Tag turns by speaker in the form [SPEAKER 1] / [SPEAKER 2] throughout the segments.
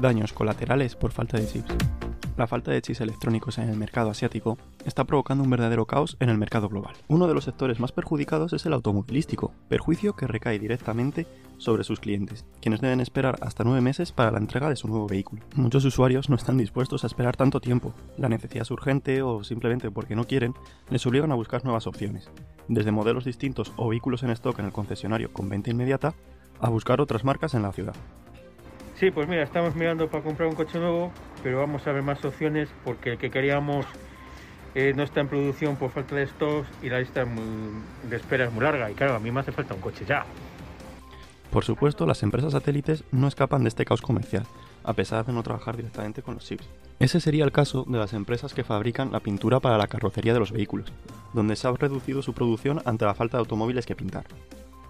[SPEAKER 1] Daños colaterales por falta de chips. La falta de chips electrónicos en el mercado asiático está provocando un verdadero caos en el mercado global. Uno de los sectores más perjudicados es el automovilístico, perjuicio que recae directamente sobre sus clientes, quienes deben esperar hasta nueve meses para la entrega de su nuevo vehículo. Muchos usuarios no están dispuestos a esperar tanto tiempo. La necesidad es urgente o simplemente porque no quieren, les obligan a buscar nuevas opciones, desde modelos distintos o vehículos en stock en el concesionario con venta inmediata, a buscar otras marcas en la ciudad.
[SPEAKER 2] Sí, pues mira, estamos mirando para comprar un coche nuevo, pero vamos a ver más opciones porque el que queríamos eh, no está en producción por falta de stocks y la lista de espera es muy larga. Y claro, a mí me hace falta un coche ya.
[SPEAKER 1] Por supuesto, las empresas satélites no escapan de este caos comercial, a pesar de no trabajar directamente con los chips. Ese sería el caso de las empresas que fabrican la pintura para la carrocería de los vehículos, donde se ha reducido su producción ante la falta de automóviles que pintar.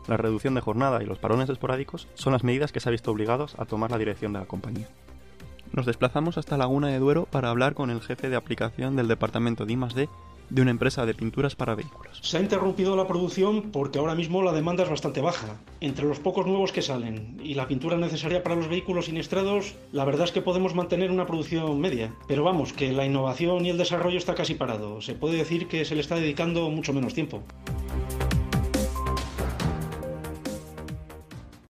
[SPEAKER 1] La reducción de jornada y los parones esporádicos son las medidas que se ha visto obligados a tomar la dirección de la compañía. Nos desplazamos hasta Laguna de Duero para hablar con el jefe de aplicación del departamento de I+D de una empresa de pinturas para vehículos.
[SPEAKER 3] Se ha interrumpido la producción porque ahora mismo la demanda es bastante baja. Entre los pocos nuevos que salen y la pintura necesaria para los vehículos siniestrados, la verdad es que podemos mantener una producción media. Pero vamos, que la innovación y el desarrollo está casi parado. Se puede decir que se le está dedicando mucho menos tiempo.